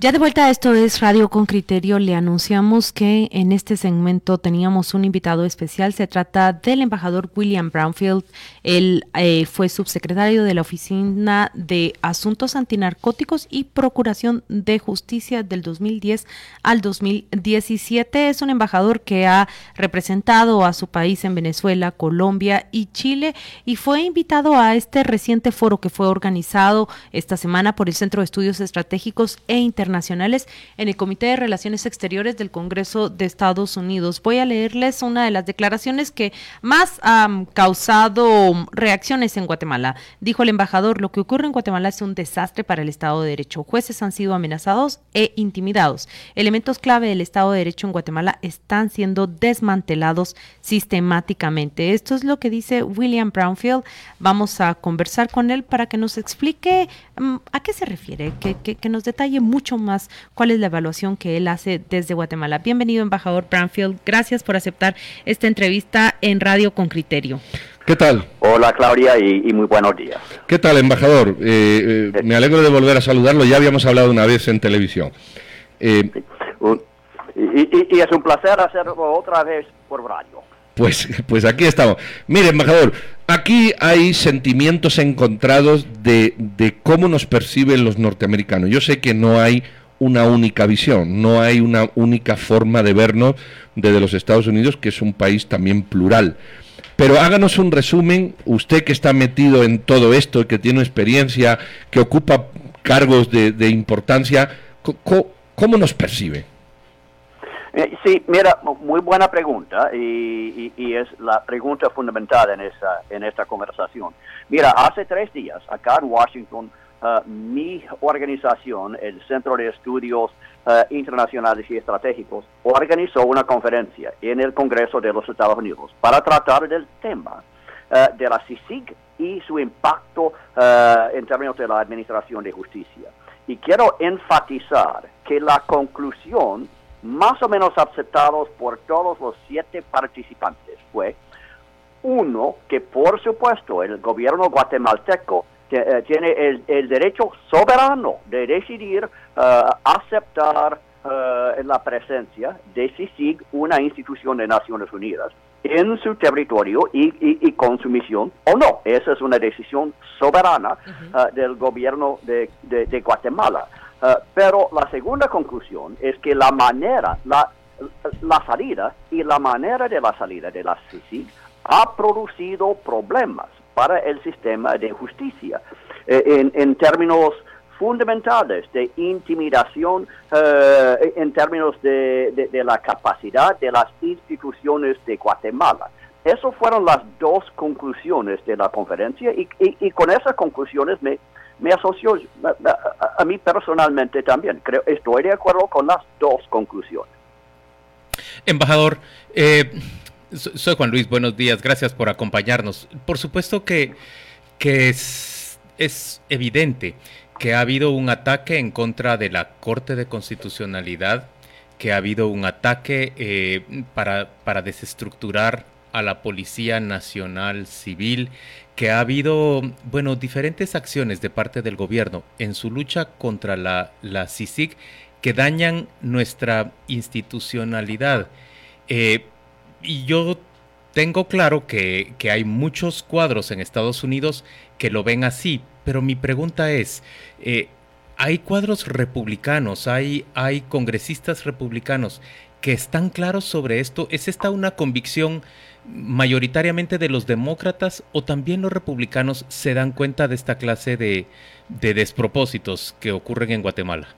Ya de vuelta a esto es Radio con Criterio, le anunciamos que en este segmento teníamos un invitado especial. Se trata del embajador William Brownfield. Él eh, fue subsecretario de la Oficina de Asuntos Antinarcóticos y Procuración de Justicia del 2010 al 2017. Es un embajador que ha representado a su país en Venezuela, Colombia y Chile y fue invitado a este reciente foro que fue organizado esta semana por el Centro de Estudios Estratégicos e Internacionales internacionales en el Comité de Relaciones Exteriores del Congreso de Estados Unidos. Voy a leerles una de las declaraciones que más han causado reacciones en Guatemala. Dijo el embajador, lo que ocurre en Guatemala es un desastre para el Estado de Derecho. Jueces han sido amenazados e intimidados. Elementos clave del Estado de Derecho en Guatemala están siendo desmantelados sistemáticamente. Esto es lo que dice William Brownfield. Vamos a conversar con él para que nos explique mm, a qué se refiere, que, que nos detalle mucho más cuál es la evaluación que él hace desde Guatemala. Bienvenido, embajador Branfield. Gracias por aceptar esta entrevista en Radio con Criterio. ¿Qué tal? Hola Claudia y, muy buenos días. ¿Qué tal, embajador? Eh, eh, me alegro de volver a saludarlo. Ya habíamos hablado una vez en televisión. Eh, y, y, es un placer hacerlo otra vez por radio. Pues, pues aquí estamos. Mire, embajador, aquí hay sentimientos encontrados de, cómo nos perciben los norteamericanos. Yo sé que no hay una única visión, no hay una única forma de vernos desde los Estados Unidos, que es un país también plural. Pero háganos un resumen, usted que está metido en todo esto, que tiene experiencia, que ocupa cargos de, importancia, ¿cómo nos percibe? Eh, sí, mira, muy buena pregunta y, es la pregunta fundamental en esta, en esta conversación. Mira, hace tres días acá en Washington, uh, mi organización, el Centro de Estudios uh, Internacionales y Estratégicos, organizó una conferencia en el Congreso de los Estados Unidos para tratar del tema de la CICIG y su impacto en términos de la Administración de Justicia. Y quiero enfatizar que la conclusión más o menos aceptados por todos los siete participantes fue uno que por supuesto el gobierno guatemalteco eh, tiene el, derecho soberano de decidir eh, aceptar uh, la presencia de CICIG, una institución de Naciones Unidas, en su territorio y, con su misión o no. Esa es una decisión soberana del gobierno de Guatemala. Eh, pero la segunda conclusión es que la manera, la, la salida y la manera de la salida de la CICIG ha producido problemas para el sistema de justicia eh, en, en, términos fundamentales de intimidación, eh, en términos de, de, la capacidad de las instituciones de Guatemala. Esas fueron las dos conclusiones de la conferencia y, y con esas conclusiones me, me asocio a, mí personalmente también. Creo, estoy de acuerdo con las dos conclusiones. Embajador, eh, soy Juan Luis, buenos días, gracias por acompañarnos. Por supuesto que, es, evidente que ha habido un ataque en contra de la Corte de Constitucionalidad, que ha habido un ataque eh, para desestructurar a la Policía Nacional Civil, que ha habido, bueno, diferentes acciones de parte del gobierno en su lucha contra la, la que dañan nuestra institucionalidad. Eh, y yo tengo claro que, hay muchos cuadros en Estados Unidos que lo ven así, pero mi pregunta es, eh, ¿hay cuadros republicanos, hay, hay congresistas republicanos que están claros sobre esto? ¿Es esta una convicción mayoritariamente de los demócratas o también los republicanos se dan cuenta de esta clase de, despropósitos que ocurren en Guatemala?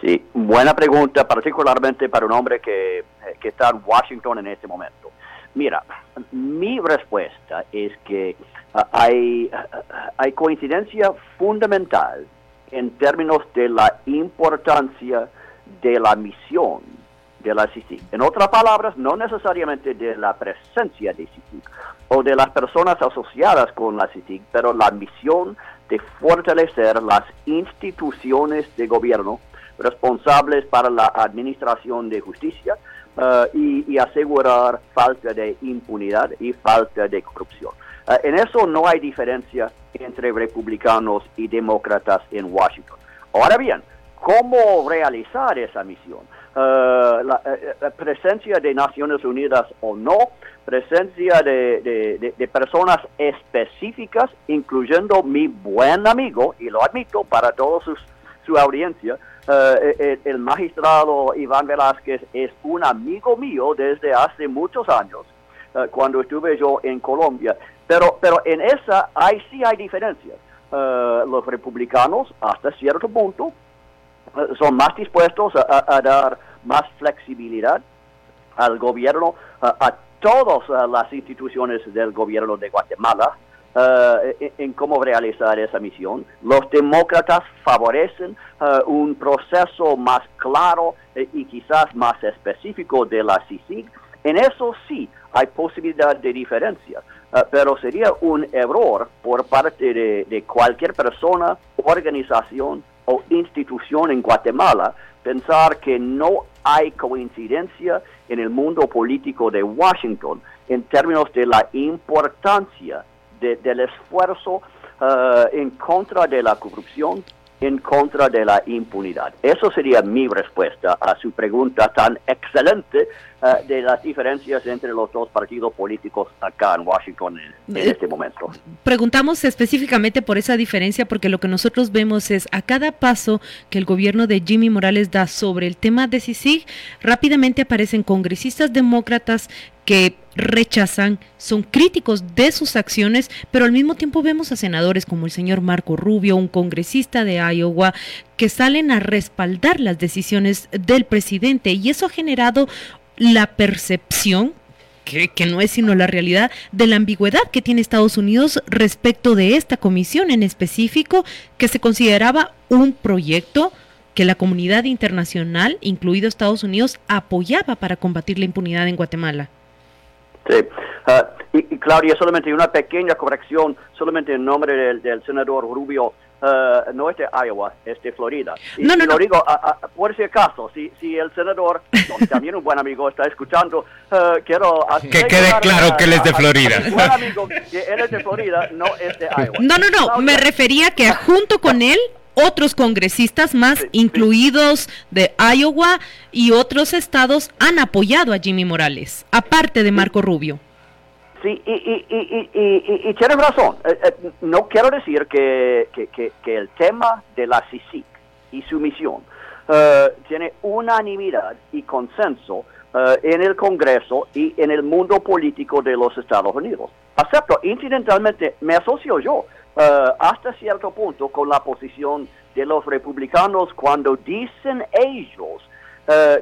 Sí, buena pregunta, particularmente para un hombre que, que está en Washington en este momento. Mira, mi respuesta es que ah, hay, ah, hay coincidencia fundamental en términos de la importancia de la misión de la CICIG. En otras palabras, no necesariamente de la presencia de CICIG o de las personas asociadas con la CICIG, pero la misión de fortalecer las instituciones de gobierno responsables para la administración de justicia eh, y, asegurar falta de impunidad y falta de corrupción. Eh, en eso no hay diferencia entre republicanos y demócratas en Washington. Ahora bien, cómo realizar esa misión. La, presencia de Naciones Unidas o no, presencia de, personas específicas, incluyendo mi buen amigo, y lo admito para toda su audiencia, el, el, magistrado Iván Velázquez es un amigo mío desde hace muchos años, cuando estuve yo en Colombia. Pero, pero en esa hay, sí hay diferencias. Eh, los republicanos, hasta cierto punto, eh, son más dispuestos a, dar más flexibilidad al gobierno, a todas eh, las instituciones del gobierno de Guatemala, en, cómo realizar esa misión. Los demócratas favorecen un proceso más claro y quizás más específico de la CICIG. En eso sí hay posibilidad de diferencia. Pero sería un error por parte de, cualquier persona, organización o institución en Guatemala pensar que no hay coincidencia en el mundo político de Washington en términos de la importancia del esfuerzo ah, en contra de la corrupción en contra de la impunidad. Eso sería mi respuesta a su pregunta tan excelente eh, de las diferencias entre los dos partidos políticos acá en Washington en, eh, este momento. Preguntamos específicamente por esa diferencia porque lo que nosotros vemos es a cada paso que el gobierno de Jimmy Morales da sobre el tema de CICIG, rápidamente aparecen congresistas demócratas que rechazan, son críticos de sus acciones, pero al mismo tiempo vemos a senadores como el señor Marco Rubio, un congresista de Iowa, que salen a respaldar las decisiones del presidente y eso ha generado la percepción que, que, no es sino la realidad de la ambigüedad que tiene Estados Unidos respecto de esta comisión en específico que se consideraba un proyecto que la comunidad internacional, incluido Estados Unidos, apoyaba para combatir la impunidad en Guatemala. Sí. Ah, y, Claudia, solamente una pequeña corrección, solamente en nombre del, senador Rubio, ah, no es de Iowa, es de Florida. Y, no, no, lo digo por si acaso, si, si el senador, también un buen amigo, está escuchando, ah, quiero... Que quede claro que él es de Florida. buen amigo, que él es de Florida, no es de Iowa. No, no, no, me refería que junto con él otros congresistas más, incluidos de Iowa y otros estados, han apoyado a Jimmy Morales, aparte de Marco Rubio. Sí, y, y, y, y tienes razón. Eh, eh, no quiero decir que, que, el tema de la CICIC y su misión eh, tiene unanimidad y consenso en el Congreso y en el mundo político de los Estados Unidos. Acepto, incidentalmente me asocio yo eh, hasta cierto punto con la posición de los republicanos cuando dicen ellos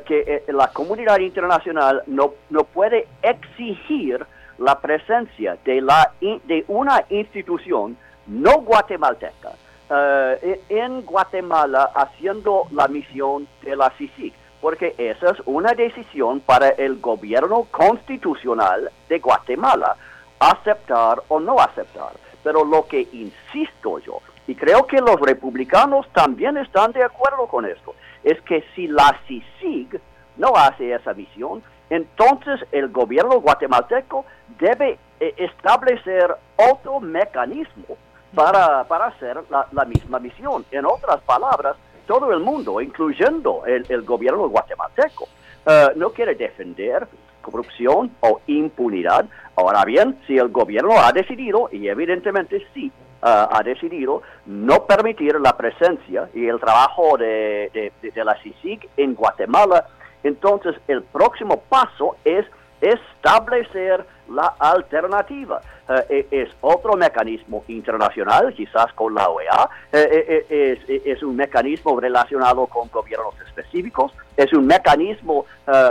que la comunidad internacional no, no puede exigir la presencia de, la, de una institución no guatemalteca e, en Guatemala haciendo la misión de la CICIG, porque esa es una decisión para el gobierno constitucional de Guatemala, aceptar o no aceptar. Pero lo que insisto yo, y creo que los republicanos también están de acuerdo con esto, es que si la CICIG no hace esa misión, entonces el gobierno guatemalteco debe eh, establecer otro mecanismo para, hacer la, misma misión. En otras palabras, todo el mundo, incluyendo el, gobierno guatemalteco, eh, no quiere defender corrupción o impunidad. Ahora bien, si el gobierno ha decidido, y evidentemente sí, uh, ha decidido no permitir la presencia y el trabajo de, de, la CICIG en Guatemala, entonces el próximo paso es establecer la alternativa. Eh, e, es otro mecanismo internacional, quizás con la OEA, eh, eh, es, un mecanismo relacionado con gobiernos específicos, es un mecanismo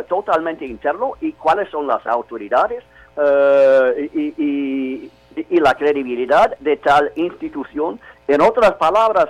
totalmente interno. Y cuáles son las autoridades y, la credibilidad de tal institución. En otras palabras,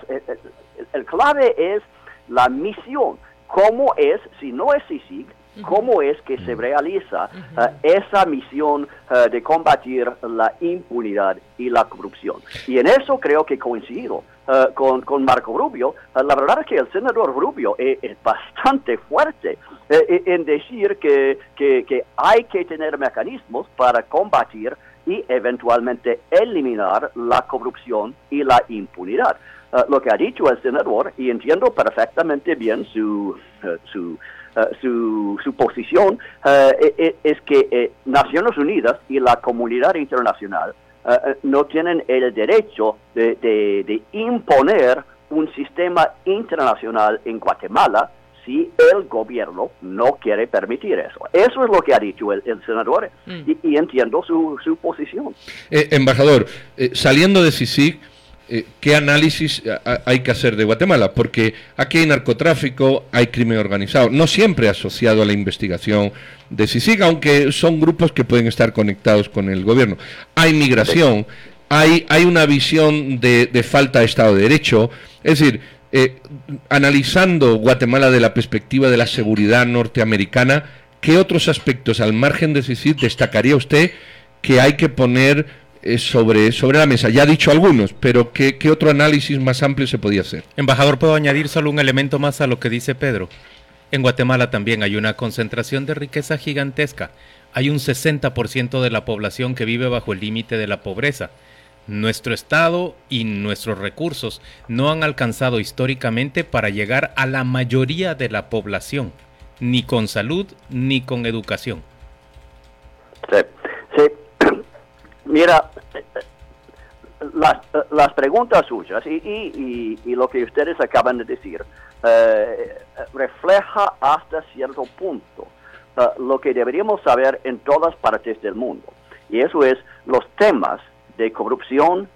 el, clave es la misión, cómo es, si no es CICIG, cómo es que se realiza eh, esa misión eh, de combatir la impunidad y la corrupción. Y en eso creo que coincido uh, con, con, Marco Rubio. la verdad es que el senador Rubio es, bastante fuerte en decir que, que, que, hay que tener mecanismos para combatir y eventualmente eliminar la corrupción y la impunidad. Uh, lo que ha dicho el senador, y entiendo perfectamente bien su, uh, su, uh, su, posición, e, e, es que Naciones Unidas y la comunidad internacional no tienen el derecho de, de imponer un sistema internacional en Guatemala si el gobierno no quiere permitir eso. Eso es lo que ha dicho el, senador mm. y, entiendo su, su posición. Eh, embajador, eh, saliendo de CICIG, eh, ¿qué análisis hay que hacer de Guatemala? Porque aquí hay narcotráfico, hay crimen organizado, no siempre asociado a la investigación de CICIG, aunque son grupos que pueden estar conectados con el gobierno. Hay migración, hay, hay una visión de, de falta de Estado de Derecho, es decir, eh, analizando Guatemala de la perspectiva de la seguridad norteamericana, ¿qué otros aspectos al margen de CICID destacaría usted que hay que poner eh, sobre, sobre la mesa? Ya ha dicho algunos, pero ¿qué, ¿qué otro análisis más amplio se podía hacer? Embajador, ¿puedo añadir solo un elemento más a lo que dice Pedro? En Guatemala también hay una concentración de riqueza gigantesca. Hay un 60% de la población que vive bajo el límite de la pobreza nuestro Estado y nuestros recursos no han alcanzado históricamente para llegar a la mayoría de la población, ni con salud ni con educación. Sí, sí. Mira, las, las preguntas suyas y, y, lo que ustedes acaban de decir eh, refleja hasta cierto punto eh, lo que deberíamos saber en todas partes del mundo. Y eso es los temas de corrupción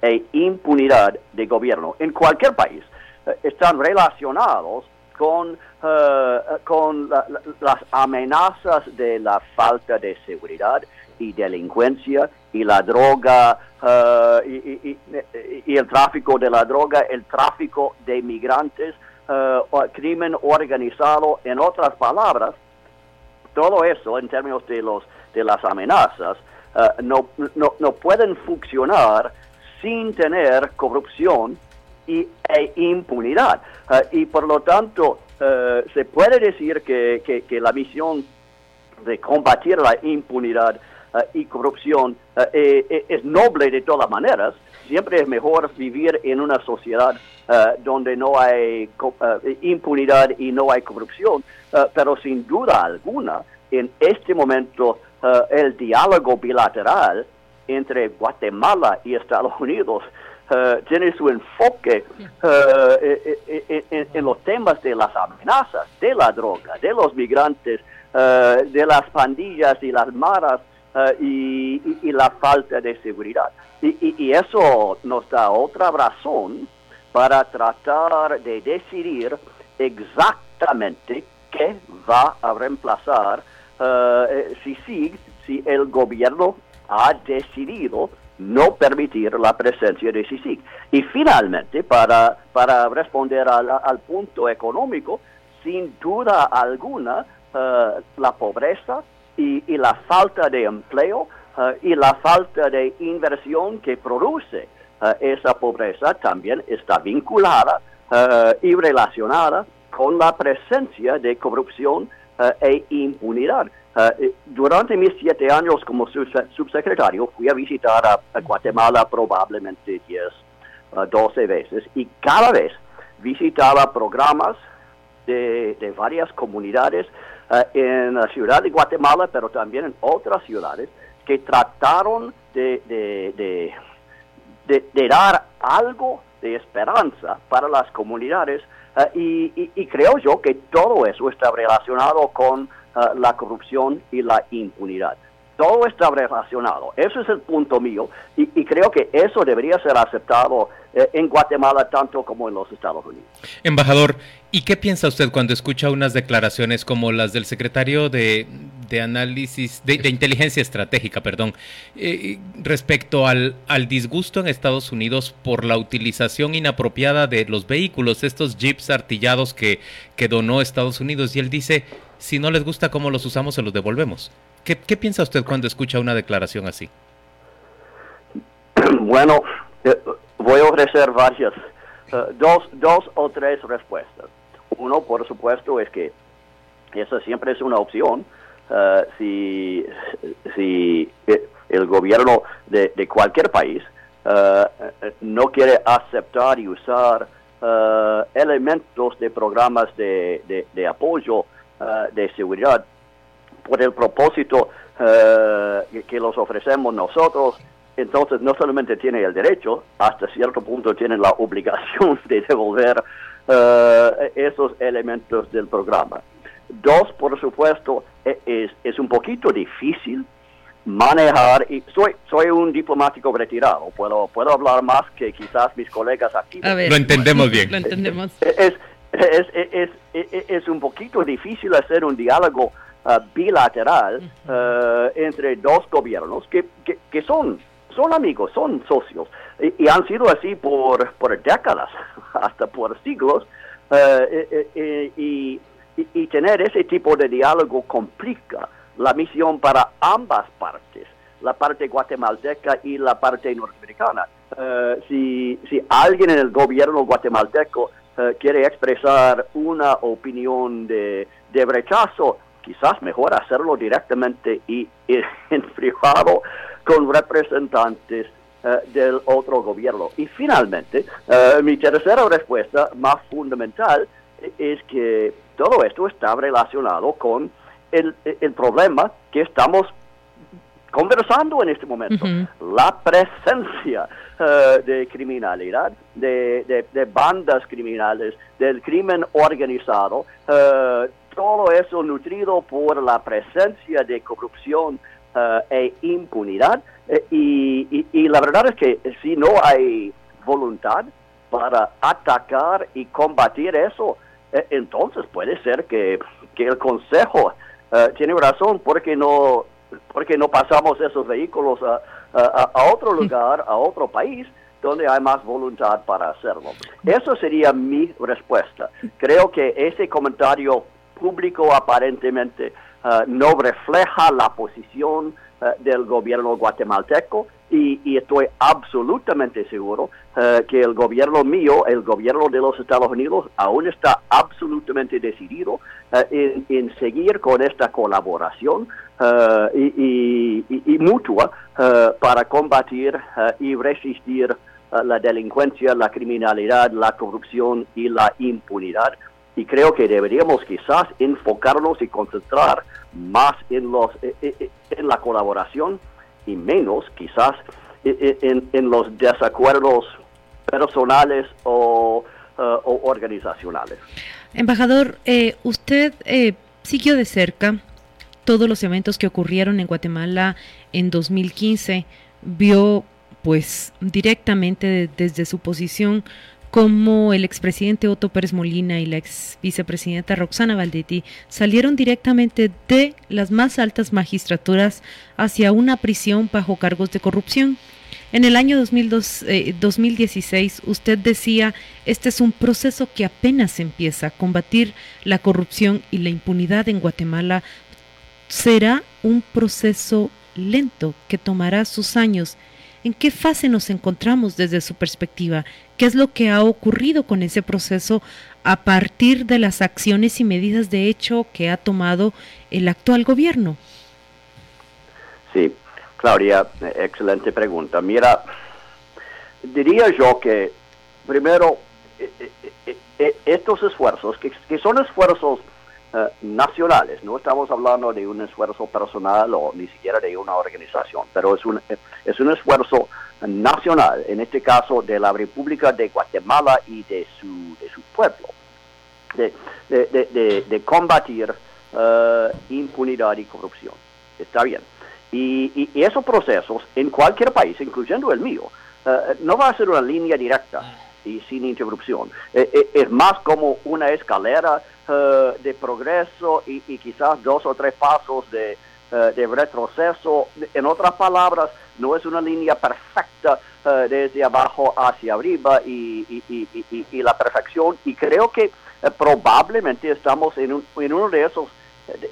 e impunidad de gobierno en cualquier país eh, están relacionados con, eh, con las amenazas de la falta de seguridad y delincuencia y la droga eh, y, el tráfico de la droga, el tráfico de migrantes, crimen organizado, en otras palabras, todo eso en términos de los de las amenazas eh, no, no, no, pueden funcionar sin tener corrupción y, e impunidad. Y por lo tanto, se puede decir que, que, la misión de combatir la impunidad y corrupción es noble de todas maneras. Siempre es mejor vivir en una sociedad donde no hay impunidad y no hay corrupción, pero sin duda alguna, en este momento eh, el diálogo bilateral entre Guatemala y Estados Unidos eh, tiene su enfoque eh, en, los temas de las amenazas, de la droga, de los migrantes, de las pandillas y las maras y, la falta de seguridad. y eso nos da otra razón para tratar de decidir exactamente qué va a reemplazar uh, si, el gobierno ha decidido no permitir la presencia de CICIG. Y finalmente, para, para responder al, punto económico, sin duda alguna, eh, la pobreza y, la falta de empleo y la falta de inversión que produce esa pobreza también está vinculada y relacionada con la presencia de corrupción eh, e impunidad. Eh, durante mis siete años como subsecretario fui a visitar a, Guatemala probablemente 10, 12 eh, veces y cada vez visitaba programas de, varias comunidades en la ciudad de Guatemala, pero también en otras ciudades que trataron de, de, dar algo de esperanza para las comunidades eh, y, creo yo que todo eso está relacionado con eh, la corrupción y la impunidad. Todo está relacionado. Eso es el punto mío y, creo que eso debería ser aceptado eh, en Guatemala tanto como en los Estados Unidos. Embajador, ¿y qué piensa usted cuando escucha unas declaraciones como las del secretario de, análisis, de, inteligencia estratégica, perdón, eh, respecto al, al disgusto en Estados Unidos por la utilización inapropiada de los vehículos, estos jeeps artillados que, que donó Estados Unidos? Y él dice, si no les gusta cómo los usamos, se los devolvemos. ¿Qué, piensa usted cuando escucha una declaración así? Bueno, eh, voy a ofrecer varias, eh, dos, dos o tres respuestas. Uno, por supuesto, es que esa siempre es una opción. Eh, si, si el gobierno de, cualquier país no quiere aceptar y usar elementos de programas de, de apoyo de seguridad por el propósito que los ofrecemos nosotros entonces no solamente tiene el derecho, hasta cierto punto tiene la obligación de devolver eh, esos elementos del programa. Dos, por supuesto, e, es, es un poquito difícil manejar, y soy, soy un diplomático retirado, puedo, puedo hablar más que quizás mis colegas aquí. lo entendemos bien. Lo entendemos. Es, es, es, es, un poquito difícil hacer un diálogo uh, bilateral uh, entre dos gobiernos que, que, que son son amigos, son socios, y, han sido así por, por décadas, hasta por siglos, eh, eh, eh, y, tener ese tipo de diálogo complica la misión para ambas partes, la parte guatemalteca y la parte norteamericana. si, si alguien en el gobierno guatemalteco quiere expresar una opinión de, de rechazo, quizás mejor hacerlo directamente y, y en privado con representantes eh, del otro gobierno. Y finalmente, eh, mi tercera respuesta más fundamental es que todo esto está relacionado con el, problema que estamos conversando en este momento, la presencia eh, de criminalidad, de, de, bandas criminales, del crimen organizado, todo eso nutrido por la presencia de corrupción eh, e impunidad. Eh, y, la verdad es que si no hay voluntad para atacar y combatir eso, entonces puede ser que, el Consejo tiene razón porque no, porque no pasamos esos vehículos a, a, otro lugar, a otro país donde hay más voluntad para hacerlo. Eso sería mi respuesta. Creo que ese comentario público aparentemente eh, no refleja la posición eh, del gobierno guatemalteco y, estoy absolutamente seguro eh, que el gobierno mío, el gobierno de los Estados Unidos, aún está absolutamente decidido en, seguir con esta colaboración y, mutua para combatir y resistir la delincuencia, la criminalidad, la corrupción y la impunidad. Y creo que deberíamos quizás enfocarnos y concentrar más en los eh, eh, eh, en la colaboración y menos quizás en, los desacuerdos personales o, organizacionales. Embajador, usted siguió de cerca todos los eventos que ocurrieron en Guatemala en 2015, vio pues directamente desde su posición como el expresidente Otto Pérez Molina y la ex vicepresidenta Roxana Valdetti salieron directamente de las más altas magistraturas hacia una prisión bajo cargos de corrupción. En el año 2016 eh, usted decía, este es un proceso que apenas empieza combatir la corrupción y la impunidad en Guatemala. Será un proceso lento que tomará sus años ¿En qué fase nos encontramos desde su perspectiva? ¿Qué es lo que ha ocurrido con ese proceso a partir de las acciones y medidas de hecho que ha tomado el actual gobierno? Sí, Claudia, excelente pregunta. Mira, diría yo que primero eh, eh, eh, estos esfuerzos, que, son esfuerzos nacionales, no estamos hablando de un esfuerzo personal o ni siquiera de una organización, pero es un, es un esfuerzo nacional, en este caso de la República de Guatemala y de su, de su pueblo, de, de, de, combatir uh, impunidad y corrupción. Está bien. Y, y, esos procesos en cualquier país, incluyendo el mío, uh, no va a ser una línea directa y sin interrupción. Eh, eh, es más como una escalera uh, de progreso y, y, quizás dos o tres pasos de, de retroceso. En otras palabras, no es una línea perfecta eh, desde abajo hacia arriba y, la perfección. Y creo que eh, probablemente estamos en, uno de esos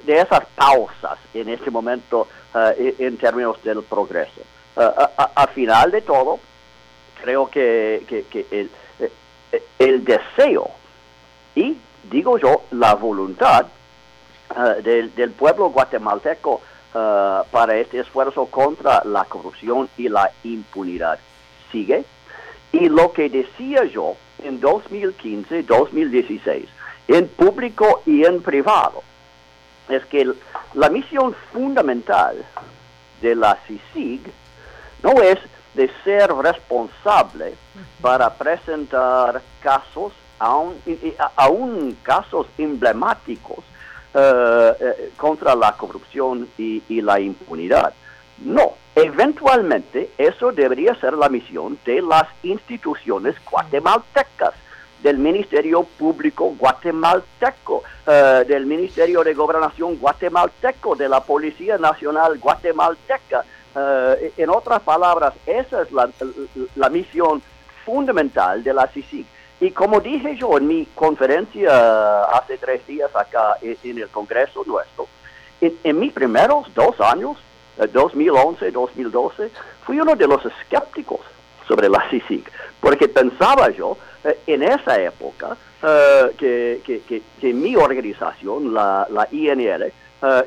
de esas pausas en este momento eh, en términos del progreso. a, final de todo, creo que, el, el, deseo y, digo yo, la voluntad del, del pueblo guatemalteco uh, para este esfuerzo contra la corrupción y la impunidad sigue. Y lo que decía yo en 2015, 2016, en público y en privado, es que la misión fundamental de la CICIG no es de ser responsable para presentar casos, aún, aún casos emblemáticos eh, eh, contra la corrupción y, la impunidad. No, eventualmente eso debería ser la misión de las instituciones guatemaltecas del Ministerio Público guatemalteco, uh, del Ministerio de Gobernación guatemalteco, de la Policía Nacional guatemalteca. Uh, en otras palabras, esa es la, misión fundamental de la CICIG. Y como dije yo en mi conferencia hace tres días acá en, el Congreso nuestro, en, en, mis primeros dos años, 2011, 2012, fui uno de los escépticos sobre la CICIG, porque pensaba yo eh, en esa época eh, que, que, mi organización, la, la INL, eh,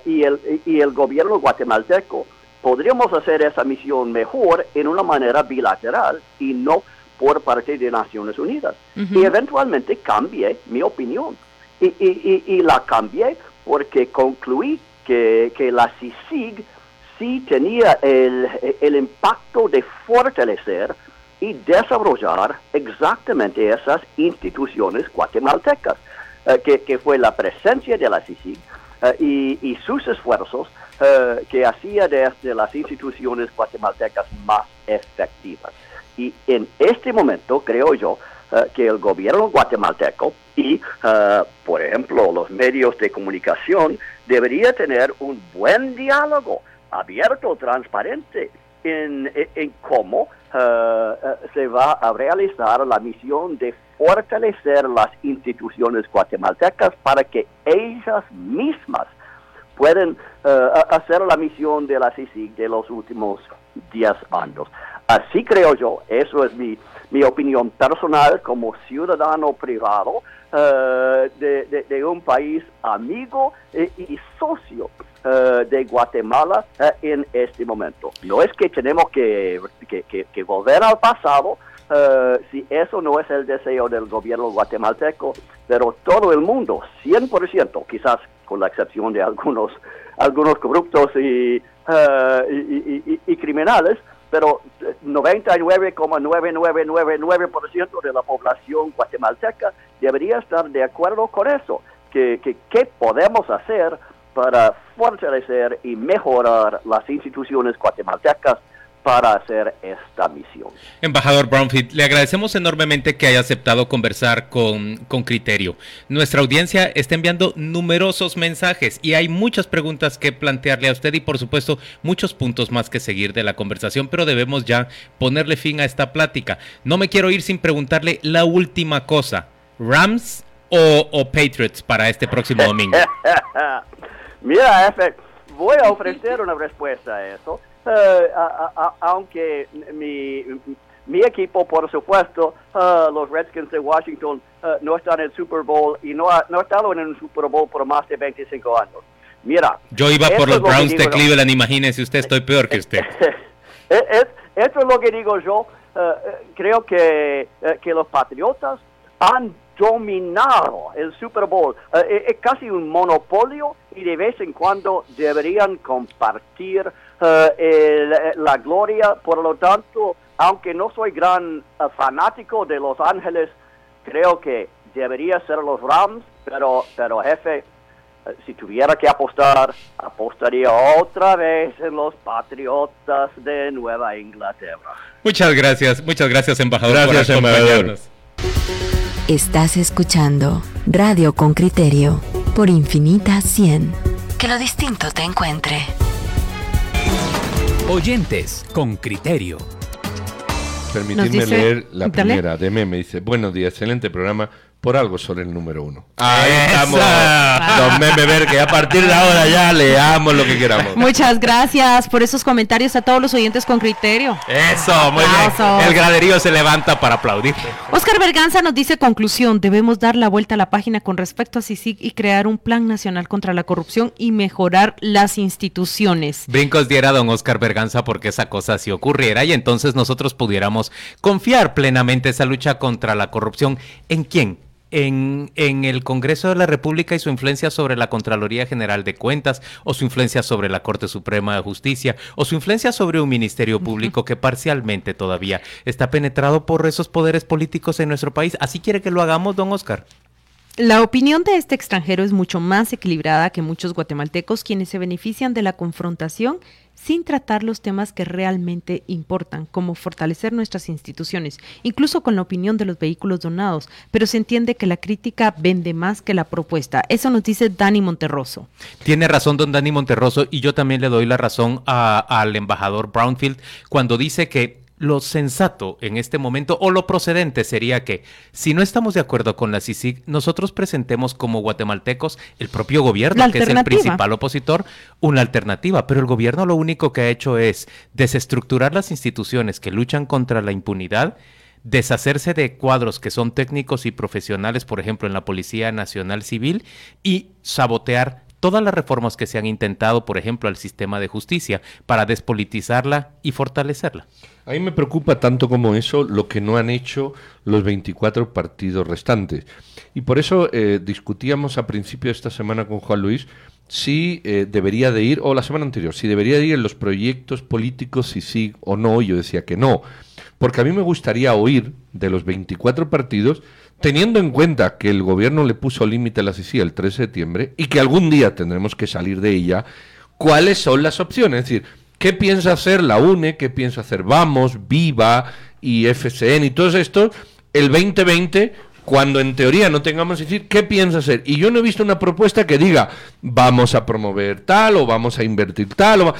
y, el, y el gobierno guatemalteco podríamos hacer esa misión mejor en una manera bilateral y no por parte de Naciones Unidas. Y eventualmente cambié mi opinión. Y, y, y, la cambié porque concluí que, que la CICIG sí tenía el, el impacto de fortalecer y desarrollar exactamente esas instituciones guatemaltecas, eh, que, que, fue la presencia de la CICIG eh, y, y, sus esfuerzos eh, que hacía desde las instituciones guatemaltecas más efectivas. Y en este momento creo yo que el gobierno guatemalteco y, por ejemplo, los medios de comunicación debería tener un buen diálogo abierto, transparente, en, en cómo uh, se va a realizar la misión de fortalecer las instituciones guatemaltecas para que ellas mismas puedan uh, hacer la misión de la CICIG de los últimos 10 años. Así creo yo, eso es mi, mi opinión personal como ciudadano privado uh, de, un país amigo e, y socio uh, de Guatemala uh, en este momento. No es que tenemos que, que volver al pasado, si eso no es el deseo del gobierno guatemalteco, pero todo el mundo, 100%, quizás con la excepción de algunos, algunos corruptos y, y, y, y criminales, pero 99,9999% de la población guatemalteca debería estar de acuerdo con eso, que, que podemos hacer para fortalecer y mejorar las instituciones guatemaltecas para hacer esta misión. Embajador Brownfield, le agradecemos enormemente que haya aceptado conversar con, con, criterio. Nuestra audiencia está enviando numerosos mensajes y hay muchas preguntas que plantearle a usted y por supuesto muchos puntos más que seguir de la conversación, pero debemos ya ponerle fin a esta plática. No me quiero ir sin preguntarle la última cosa. ¿Rams o, o Patriots para este próximo domingo? Mira, Efe, voy a ofrecer una respuesta a eso. Uh, a, a, aunque mi, mi equipo, por supuesto, uh, los Redskins de Washington, uh, no están en el Super Bowl y no ha, no estado en el Super Bowl por más de 25 años. Mira. Yo iba por los Browns de Cleveland, imagínese usted, estoy peor que usted. es, es, esto es lo que digo yo. creo que, que los Patriotas han dominado el Super Bowl. es, es casi un monopolio y de vez en cuando deberían compartir el, la gloria. Por lo tanto, aunque no soy gran uh, fanático de Los Ángeles, creo que debería ser los Rams, pero, pero jefe, uh, si tuviera que apostar, apostaría otra vez en los Patriotas de Nueva Inglaterra. Muchas gracias, muchas gracias, embajador. Gracias, por embajador. Estás escuchando Radio con Criterio por Infinita 100. Que lo distinto te encuentre. Oyentes con criterio. Permitidme leer la primera de Meme. Dice, buenos días, excelente programa. Por algo son el número uno. Ahí estamos, don Meme Ver, que a partir de ahora ya leamos lo que queramos. Muchas gracias por esos comentarios a todos los oyentes con criterio. Eso, muy bien. El graderío se levanta para aplaudir. Oscar Berganza nos dice conclusión, debemos dar la vuelta a la página con respecto a CICIG y crear un plan nacional contra la corrupción y mejorar las instituciones. Brincos diera don Oscar Berganza porque esa cosa sí ocurriera y entonces nosotros pudiéramos confiar plenamente esa lucha contra la corrupción en quién? En, en, el Congreso de la República y su influencia sobre la Contraloría General de Cuentas, o su influencia sobre la Corte Suprema de Justicia, o su influencia sobre un Ministerio Público que parcialmente todavía está penetrado por esos poderes políticos en nuestro país. ¿Así quiere que lo hagamos, don Oscar? La opinión de este extranjero es mucho más equilibrada que muchos guatemaltecos quienes se benefician de la confrontación sin tratar los temas que realmente importan, como fortalecer nuestras instituciones, incluso con la opinión de los vehículos donados, pero se entiende que la crítica vende más que la propuesta. Eso nos dice Dani Monterroso. Tiene razón don Dani Monterroso y yo también le doy la razón al embajador Brownfield cuando dice que lo sensato en este momento o lo procedente sería que si no estamos de acuerdo con la CICIG, nosotros presentemos como guatemaltecos el propio gobierno, que es el principal opositor, una alternativa. Pero el gobierno lo único que ha hecho es desestructurar las instituciones que luchan contra la impunidad deshacerse de cuadros que son técnicos y profesionales, por ejemplo, en la Policía Nacional Civil, y sabotear todas las reformas que se han intentado, por ejemplo, al sistema de justicia, para despolitizarla y fortalecerla. A mí me preocupa tanto como eso lo que no han hecho los 24 partidos restantes. Y por eso eh, discutíamos a principio de esta semana con Juan Luis si eh, debería de ir, o la semana anterior, si debería de ir en los proyectos políticos, si sí o no. Yo decía que no. Porque a mí me gustaría oír de los 24 partidos teniendo en cuenta que el gobierno le puso límite a la CICI el 3 de septiembre y que algún día tendremos que salir de ella, ¿cuáles son las opciones? Es decir, ¿qué piensa hacer la UNE? ¿Qué piensa hacer Vamos, Viva y FCN y todos estos el 2020? Cuando en teoría no tengamos que decir qué piensa hacer. Y yo no he visto una propuesta que diga vamos a promover tal o vamos a invertir tal. O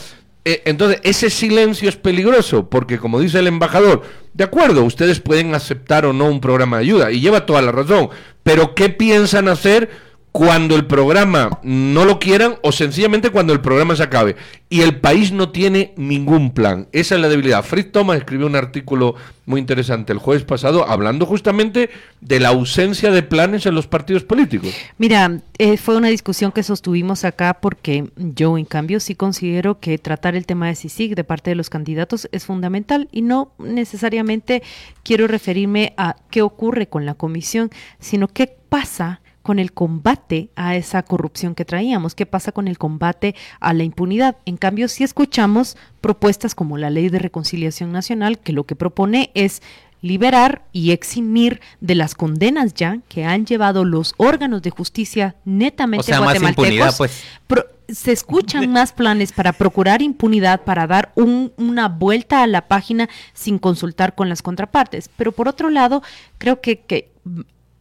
entonces, ese silencio es peligroso, porque como dice el embajador, de acuerdo, ustedes pueden aceptar o no un programa de ayuda, y lleva toda la razón, pero ¿qué piensan hacer cuando el programa no lo quieran o sencillamente cuando el programa se acabe? Y el país no tiene ningún plan. Esa es la debilidad. Fritz Thomas escribió un artículo muy interesante el jueves pasado, hablando justamente de la ausencia de planes en los partidos políticos. Mira, eh, fue una discusión que sostuvimos acá porque yo, en cambio, sí considero que tratar el tema de CICIG de parte de los candidatos es fundamental y no necesariamente quiero referirme a qué ocurre con la comisión, sino qué pasa con el combate a esa corrupción que traíamos? ¿Qué pasa con el combate a la impunidad? En cambio, si escuchamos propuestas como la Ley de Reconciliación Nacional, que lo que propone es liberar y eximir de las condenas ya que han llevado los órganos de justicia netamente guatemaltecos. Pues. se escuchan más planes para procurar impunidad, para dar una vuelta a la página sin consultar con las contrapartes. Pero por otro lado, creo que, que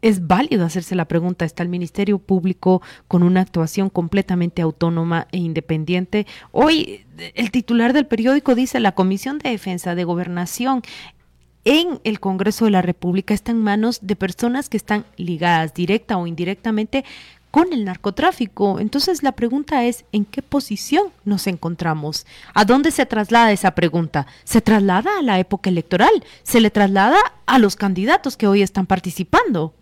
es válido hacerse la pregunta, ¿está el Ministerio Público con una actuación completamente autónoma e independiente? Hoy el titular del periódico dice, la Comisión de Defensa de Gobernación en el Congreso de la República está en manos de personas que están ligadas directa o indirectamente con el narcotráfico. Entonces la pregunta es, ¿en qué posición nos encontramos? ¿A dónde se traslada esa pregunta? ¿Se traslada a la época electoral? ¿Se le traslada a los candidatos que hoy están participando?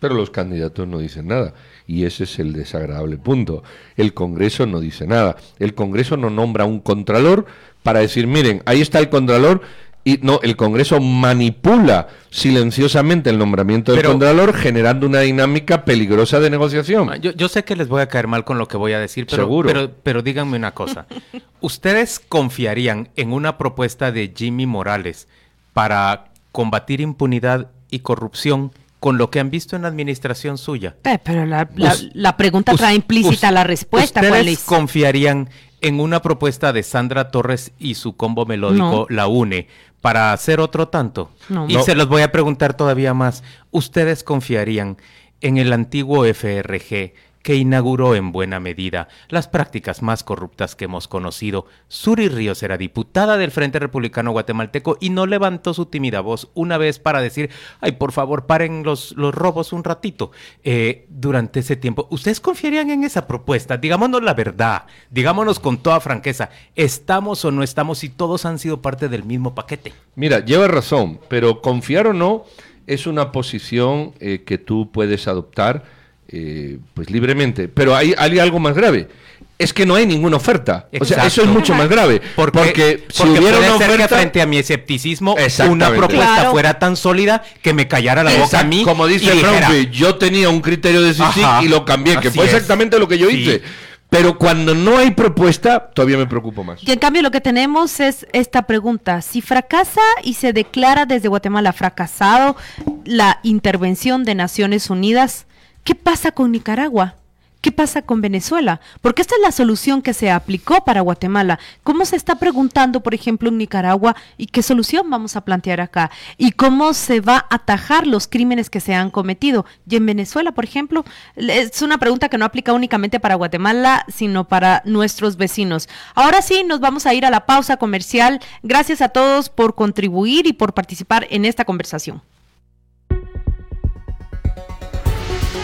Pero los candidatos no dicen nada. Y ese es el desagradable punto. El Congreso no dice nada. El Congreso no nombra un contralor para decir, miren, ahí está el contralor. Y no, el Congreso manipula silenciosamente el nombramiento del Contralor, generando una dinámica peligrosa de negociación. Yo, yo, sé que les voy a caer mal con lo que voy a decir, pero, Seguro. pero, pero díganme una cosa. ¿Ustedes confiarían en una propuesta de Jimmy Morales para combatir impunidad y corrupción con lo que han visto en la administración suya. Eh, pero la, la, pregunta trae implícita la respuesta. ¿Ustedes confiarían en una propuesta de Sandra Torres y su combo melódico La UNE para hacer otro tanto? Y se los voy a preguntar todavía más. ¿Ustedes confiarían en el antiguo FRG que inauguró en buena medida las prácticas más corruptas que hemos conocido. Suri Ríos era diputada del Frente Republicano Guatemalteco y no levantó su tímida voz una vez para decir, ay, por favor, paren los, los robos un ratito. Eh, durante ese tiempo, ¿ustedes confiarían en esa propuesta? Digámonos la verdad, digámonos con toda franqueza, ¿estamos o no estamos si todos han sido parte del mismo paquete? Mira, lleva razón, pero confiar o no es una posición eh, que tú puedes adoptar eh, pues libremente. Pero hay, hay algo más grave es que no hay ninguna oferta. O sea, eso es mucho más grave. Porque, si hubiera una oferta frente a mi escepticismo, una propuesta fuera tan sólida que me callara la boca a mí. Como dice Frank, yo tenía un criterio de sí, y lo cambié, que fue exactamente lo que yo hice. Pero cuando no hay propuesta, todavía me preocupo más. Y en cambio lo que tenemos es esta pregunta. Si fracasa y se declara desde Guatemala fracasado la intervención de Naciones Unidas, ¿Qué pasa con Nicaragua? ¿Qué pasa con Venezuela? Porque esta es la solución que se aplicó para Guatemala. ¿Cómo se está preguntando, por ejemplo, en Nicaragua y qué solución vamos a plantear acá? ¿Y cómo se va a atajar los crímenes que se han cometido? Y en Venezuela, por ejemplo, es una pregunta que no aplica únicamente para Guatemala, sino para nuestros vecinos. Ahora sí, nos vamos a ir a la pausa comercial. Gracias a todos por contribuir y por participar en esta conversación.